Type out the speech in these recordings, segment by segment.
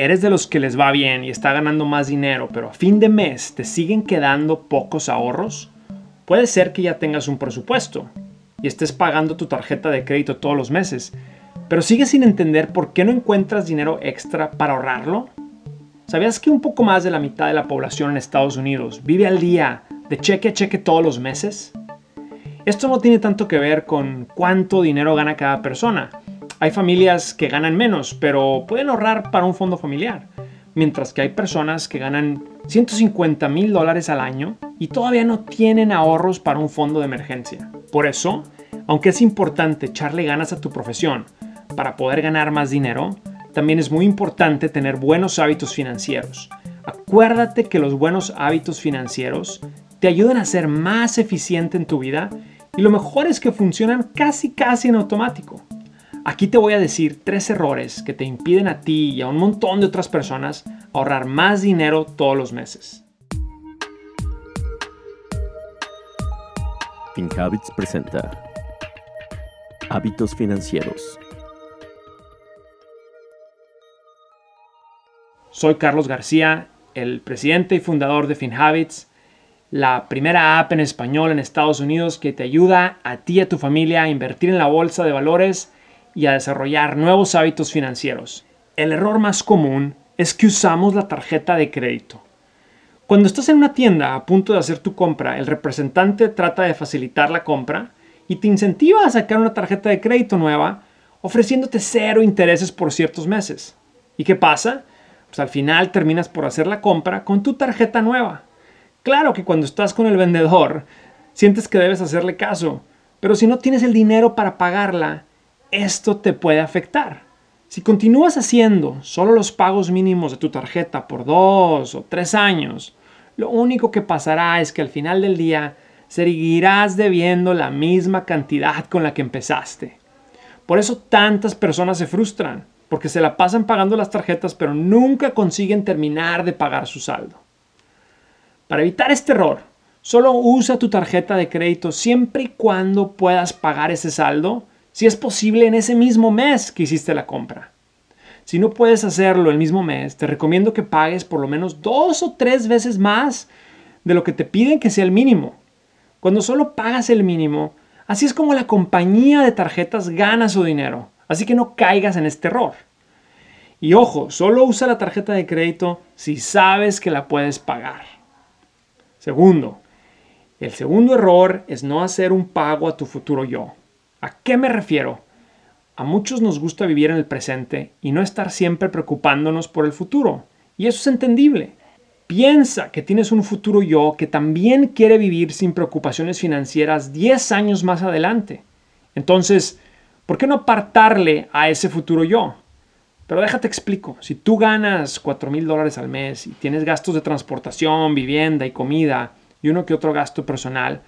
¿Eres de los que les va bien y está ganando más dinero, pero a fin de mes te siguen quedando pocos ahorros? Puede ser que ya tengas un presupuesto y estés pagando tu tarjeta de crédito todos los meses, pero sigues sin entender por qué no encuentras dinero extra para ahorrarlo. ¿Sabías que un poco más de la mitad de la población en Estados Unidos vive al día de cheque a cheque todos los meses? Esto no tiene tanto que ver con cuánto dinero gana cada persona, hay familias que ganan menos, pero pueden ahorrar para un fondo familiar, mientras que hay personas que ganan 150 mil dólares al año y todavía no tienen ahorros para un fondo de emergencia. Por eso, aunque es importante echarle ganas a tu profesión para poder ganar más dinero, también es muy importante tener buenos hábitos financieros. Acuérdate que los buenos hábitos financieros te ayudan a ser más eficiente en tu vida y lo mejor es que funcionan casi casi en automático. Aquí te voy a decir tres errores que te impiden a ti y a un montón de otras personas ahorrar más dinero todos los meses. FinHabits presenta Hábitos Financieros. Soy Carlos García, el presidente y fundador de FinHabits, la primera app en español en Estados Unidos que te ayuda a ti y a tu familia a invertir en la bolsa de valores y a desarrollar nuevos hábitos financieros. El error más común es que usamos la tarjeta de crédito. Cuando estás en una tienda a punto de hacer tu compra, el representante trata de facilitar la compra y te incentiva a sacar una tarjeta de crédito nueva ofreciéndote cero intereses por ciertos meses. ¿Y qué pasa? Pues al final terminas por hacer la compra con tu tarjeta nueva. Claro que cuando estás con el vendedor, sientes que debes hacerle caso, pero si no tienes el dinero para pagarla, esto te puede afectar. Si continúas haciendo solo los pagos mínimos de tu tarjeta por dos o tres años, lo único que pasará es que al final del día seguirás debiendo la misma cantidad con la que empezaste. Por eso tantas personas se frustran, porque se la pasan pagando las tarjetas pero nunca consiguen terminar de pagar su saldo. Para evitar este error, solo usa tu tarjeta de crédito siempre y cuando puedas pagar ese saldo si es posible en ese mismo mes que hiciste la compra. Si no puedes hacerlo el mismo mes, te recomiendo que pagues por lo menos dos o tres veces más de lo que te piden que sea el mínimo. Cuando solo pagas el mínimo, así es como la compañía de tarjetas gana su dinero. Así que no caigas en este error. Y ojo, solo usa la tarjeta de crédito si sabes que la puedes pagar. Segundo, el segundo error es no hacer un pago a tu futuro yo. ¿A qué me refiero? A muchos nos gusta vivir en el presente y no estar siempre preocupándonos por el futuro. Y eso es entendible. Piensa que tienes un futuro yo que también quiere vivir sin preocupaciones financieras 10 años más adelante. Entonces, ¿por qué no apartarle a ese futuro yo? Pero déjate explico, si tú ganas 4 mil dólares al mes y tienes gastos de transportación, vivienda y comida y uno que otro gasto personal,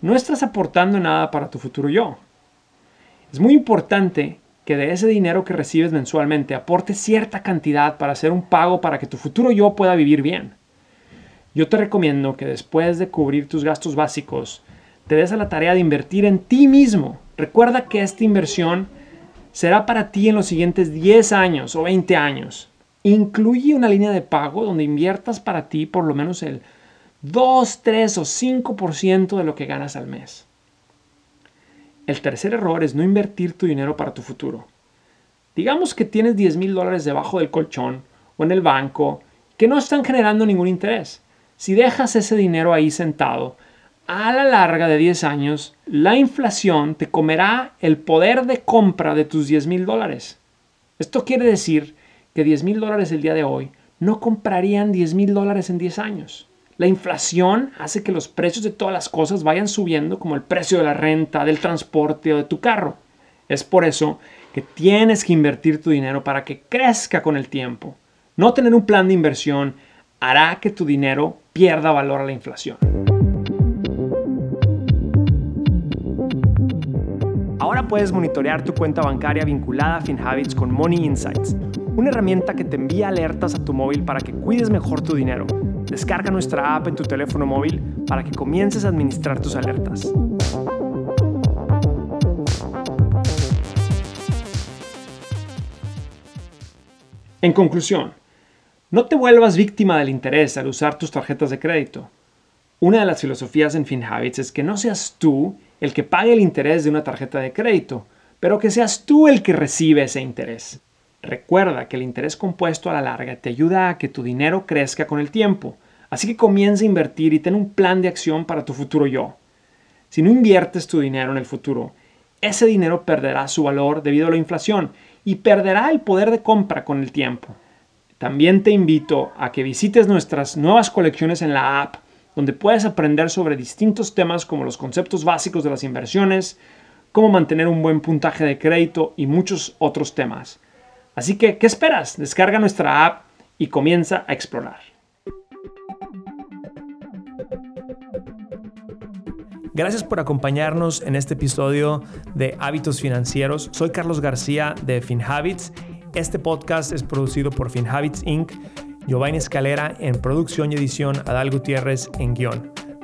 no estás aportando nada para tu futuro yo. Es muy importante que de ese dinero que recibes mensualmente aportes cierta cantidad para hacer un pago para que tu futuro yo pueda vivir bien. Yo te recomiendo que después de cubrir tus gastos básicos, te des a la tarea de invertir en ti mismo. Recuerda que esta inversión será para ti en los siguientes 10 años o 20 años. Incluye una línea de pago donde inviertas para ti por lo menos el 2, 3 o 5% de lo que ganas al mes. El tercer error es no invertir tu dinero para tu futuro. Digamos que tienes 10 mil dólares debajo del colchón o en el banco que no están generando ningún interés. Si dejas ese dinero ahí sentado, a la larga de 10 años, la inflación te comerá el poder de compra de tus 10 mil dólares. Esto quiere decir que 10 mil dólares el día de hoy no comprarían 10 mil dólares en 10 años. La inflación hace que los precios de todas las cosas vayan subiendo como el precio de la renta, del transporte o de tu carro. Es por eso que tienes que invertir tu dinero para que crezca con el tiempo. No tener un plan de inversión hará que tu dinero pierda valor a la inflación. Ahora puedes monitorear tu cuenta bancaria vinculada a FinHabits con Money Insights, una herramienta que te envía alertas a tu móvil para que cuides mejor tu dinero Descarga nuestra app en tu teléfono móvil para que comiences a administrar tus alertas. En conclusión, No te vuelvas víctima del interés al usar tus tarjetas de crédito. Una de las filosofías en FinHabits es que no seas tú el que pague el interés de una tarjeta de crédito, pero que seas tú el que recibe ese interés. Recuerda que el interés compuesto a la larga te ayuda a que tu dinero crezca con el tiempo, así que comienza a invertir y ten un plan de acción para tu futuro yo. Si no inviertes tu dinero en el futuro, ese dinero perderá su valor debido a la inflación y perderá el poder de compra con el tiempo. También te invito a que visites nuestras nuevas colecciones en la app, donde puedes aprender sobre distintos temas como los conceptos básicos de las inversiones, cómo mantener un buen puntaje de crédito y muchos otros temas. Así que, ¿qué esperas? Descarga nuestra app y comienza a explorar. Gracias por acompañarnos en este episodio de Hábitos Financieros. Soy Carlos García de FinHabits este podcast es producido por FinHabits Inc., Giovanni Escalera en producción y edición, Adal Gutiérrez en guion.